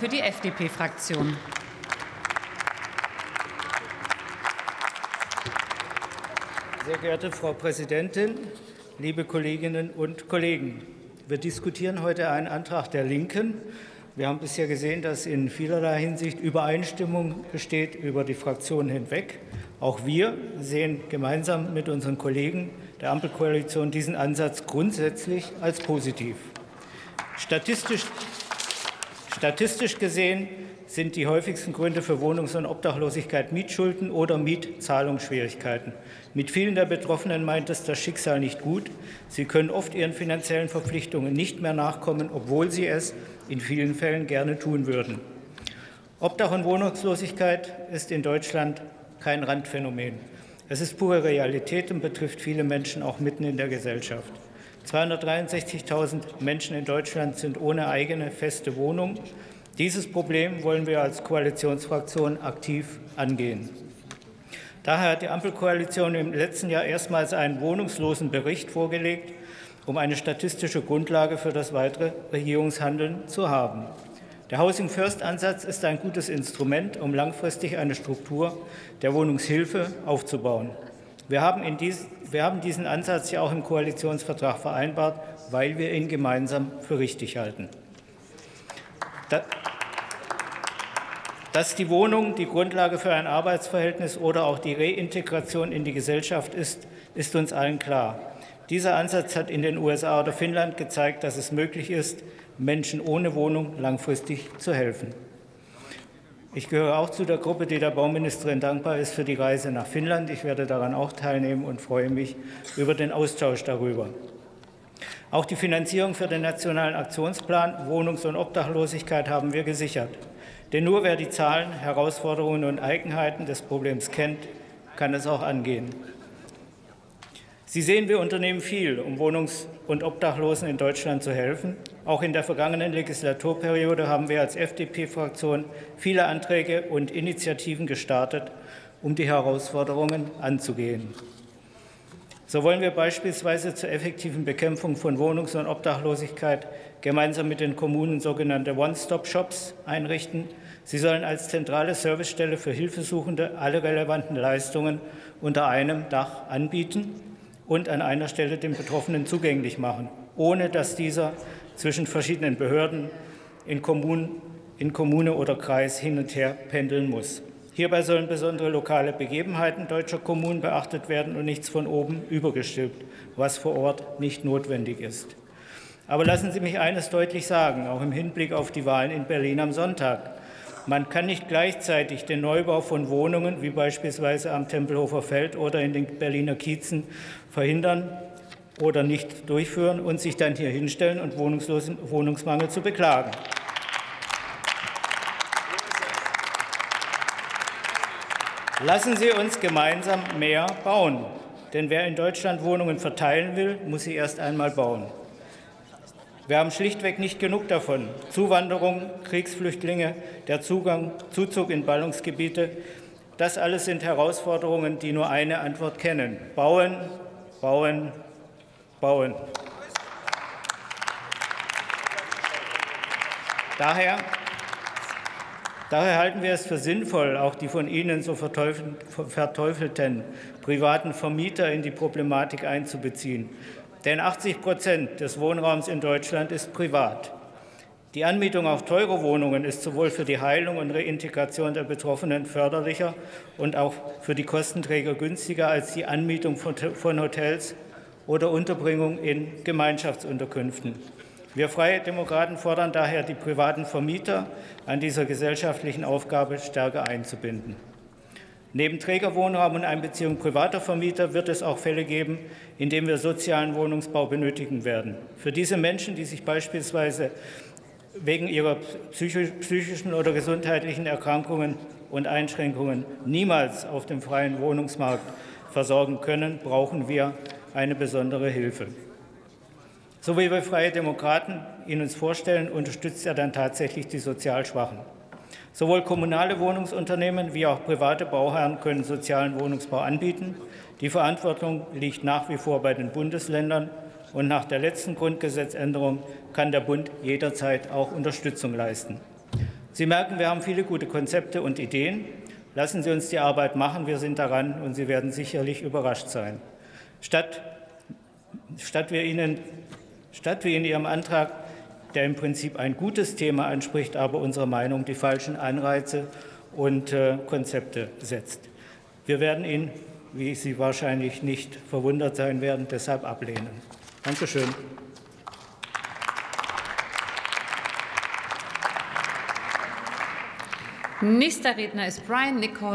Für die FDP-Fraktion. Sehr geehrte Frau Präsidentin, liebe Kolleginnen und Kollegen! Wir diskutieren heute einen Antrag der Linken. Wir haben bisher gesehen, dass in vielerlei Hinsicht Übereinstimmung besteht über die Fraktionen hinweg. Auch wir sehen gemeinsam mit unseren Kollegen der Ampelkoalition diesen Ansatz grundsätzlich als positiv. Statistisch Statistisch gesehen sind die häufigsten Gründe für Wohnungs- und Obdachlosigkeit Mietschulden oder Mietzahlungsschwierigkeiten. Mit vielen der Betroffenen meint es das Schicksal nicht gut. Sie können oft ihren finanziellen Verpflichtungen nicht mehr nachkommen, obwohl sie es in vielen Fällen gerne tun würden. Obdach und Wohnungslosigkeit ist in Deutschland kein Randphänomen. Es ist pure Realität und betrifft viele Menschen auch mitten in der Gesellschaft. 263.000 Menschen in Deutschland sind ohne eigene feste Wohnung. Dieses Problem wollen wir als Koalitionsfraktion aktiv angehen. Daher hat die Ampelkoalition im letzten Jahr erstmals einen Wohnungslosenbericht vorgelegt, um eine statistische Grundlage für das weitere Regierungshandeln zu haben. Der Housing First Ansatz ist ein gutes Instrument, um langfristig eine Struktur der Wohnungshilfe aufzubauen. Wir haben, dies, wir haben diesen Ansatz ja auch im Koalitionsvertrag vereinbart, weil wir ihn gemeinsam für richtig halten. Dass die Wohnung die Grundlage für ein Arbeitsverhältnis oder auch die Reintegration in die Gesellschaft ist, ist uns allen klar. Dieser Ansatz hat in den USA oder Finnland gezeigt, dass es möglich ist, Menschen ohne Wohnung langfristig zu helfen. Ich gehöre auch zu der Gruppe, die der Bauministerin dankbar ist für die Reise nach Finnland. Ich werde daran auch teilnehmen und freue mich über den Austausch darüber. Auch die Finanzierung für den Nationalen Aktionsplan Wohnungs- und Obdachlosigkeit haben wir gesichert. Denn nur wer die Zahlen, Herausforderungen und Eigenheiten des Problems kennt, kann es auch angehen. Sie sehen, wir unternehmen viel, um Wohnungs- und Obdachlosen in Deutschland zu helfen. Auch in der vergangenen Legislaturperiode haben wir als FDP-Fraktion viele Anträge und Initiativen gestartet, um die Herausforderungen anzugehen. So wollen wir beispielsweise zur effektiven Bekämpfung von Wohnungs- und Obdachlosigkeit gemeinsam mit den Kommunen sogenannte One-Stop-Shops einrichten. Sie sollen als zentrale Servicestelle für Hilfesuchende alle relevanten Leistungen unter einem Dach anbieten und an einer Stelle den Betroffenen zugänglich machen, ohne dass dieser zwischen verschiedenen Behörden in, Kommunen, in Kommune oder Kreis hin und her pendeln muss. Hierbei sollen besondere lokale Begebenheiten deutscher Kommunen beachtet werden und nichts von oben übergestülpt, was vor Ort nicht notwendig ist. Aber lassen Sie mich eines deutlich sagen, auch im Hinblick auf die Wahlen in Berlin am Sonntag. Man kann nicht gleichzeitig den Neubau von Wohnungen, wie beispielsweise am Tempelhofer Feld oder in den Berliner Kiezen, verhindern oder nicht durchführen und sich dann hier hinstellen und Wohnungsmangel zu beklagen. Lassen Sie uns gemeinsam mehr bauen. Denn wer in Deutschland Wohnungen verteilen will, muss sie erst einmal bauen. Wir haben schlichtweg nicht genug davon. Zuwanderung, Kriegsflüchtlinge, der Zugang, Zuzug in Ballungsgebiete, das alles sind Herausforderungen, die nur eine Antwort kennen. Bauen, bauen, bauen. Daher, daher halten wir es für sinnvoll, auch die von Ihnen so verteufelten privaten Vermieter in die Problematik einzubeziehen. Denn 80 Prozent des Wohnraums in Deutschland ist privat. Die Anmietung auf teure Wohnungen ist sowohl für die Heilung und Reintegration der Betroffenen förderlicher und auch für die Kostenträger günstiger als die Anmietung von Hotels oder Unterbringung in Gemeinschaftsunterkünften. Wir Freie Demokraten fordern daher, die privaten Vermieter an dieser gesellschaftlichen Aufgabe stärker einzubinden. Neben Trägerwohnraum und Einbeziehung privater Vermieter wird es auch Fälle geben, in denen wir sozialen Wohnungsbau benötigen werden. Für diese Menschen, die sich beispielsweise wegen ihrer psychischen oder gesundheitlichen Erkrankungen und Einschränkungen niemals auf dem freien Wohnungsmarkt versorgen können, brauchen wir eine besondere Hilfe. So wie wir Freie Demokraten ihn uns vorstellen, unterstützt er dann tatsächlich die sozial Schwachen. Sowohl kommunale Wohnungsunternehmen wie auch private Bauherren können sozialen Wohnungsbau anbieten. Die Verantwortung liegt nach wie vor bei den Bundesländern. Und nach der letzten Grundgesetzänderung kann der Bund jederzeit auch Unterstützung leisten. Sie merken, wir haben viele gute Konzepte und Ideen. Lassen Sie uns die Arbeit machen, wir sind daran und Sie werden sicherlich überrascht sein. Statt, statt, wir Ihnen, statt wir in Ihrem Antrag, der im Prinzip ein gutes Thema anspricht, aber unserer Meinung die falschen Anreize und äh, Konzepte setzt. Wir werden ihn, wie Sie wahrscheinlich nicht verwundert sein werden, deshalb ablehnen. Dankeschön. Nächster Redner ist Brian Nicol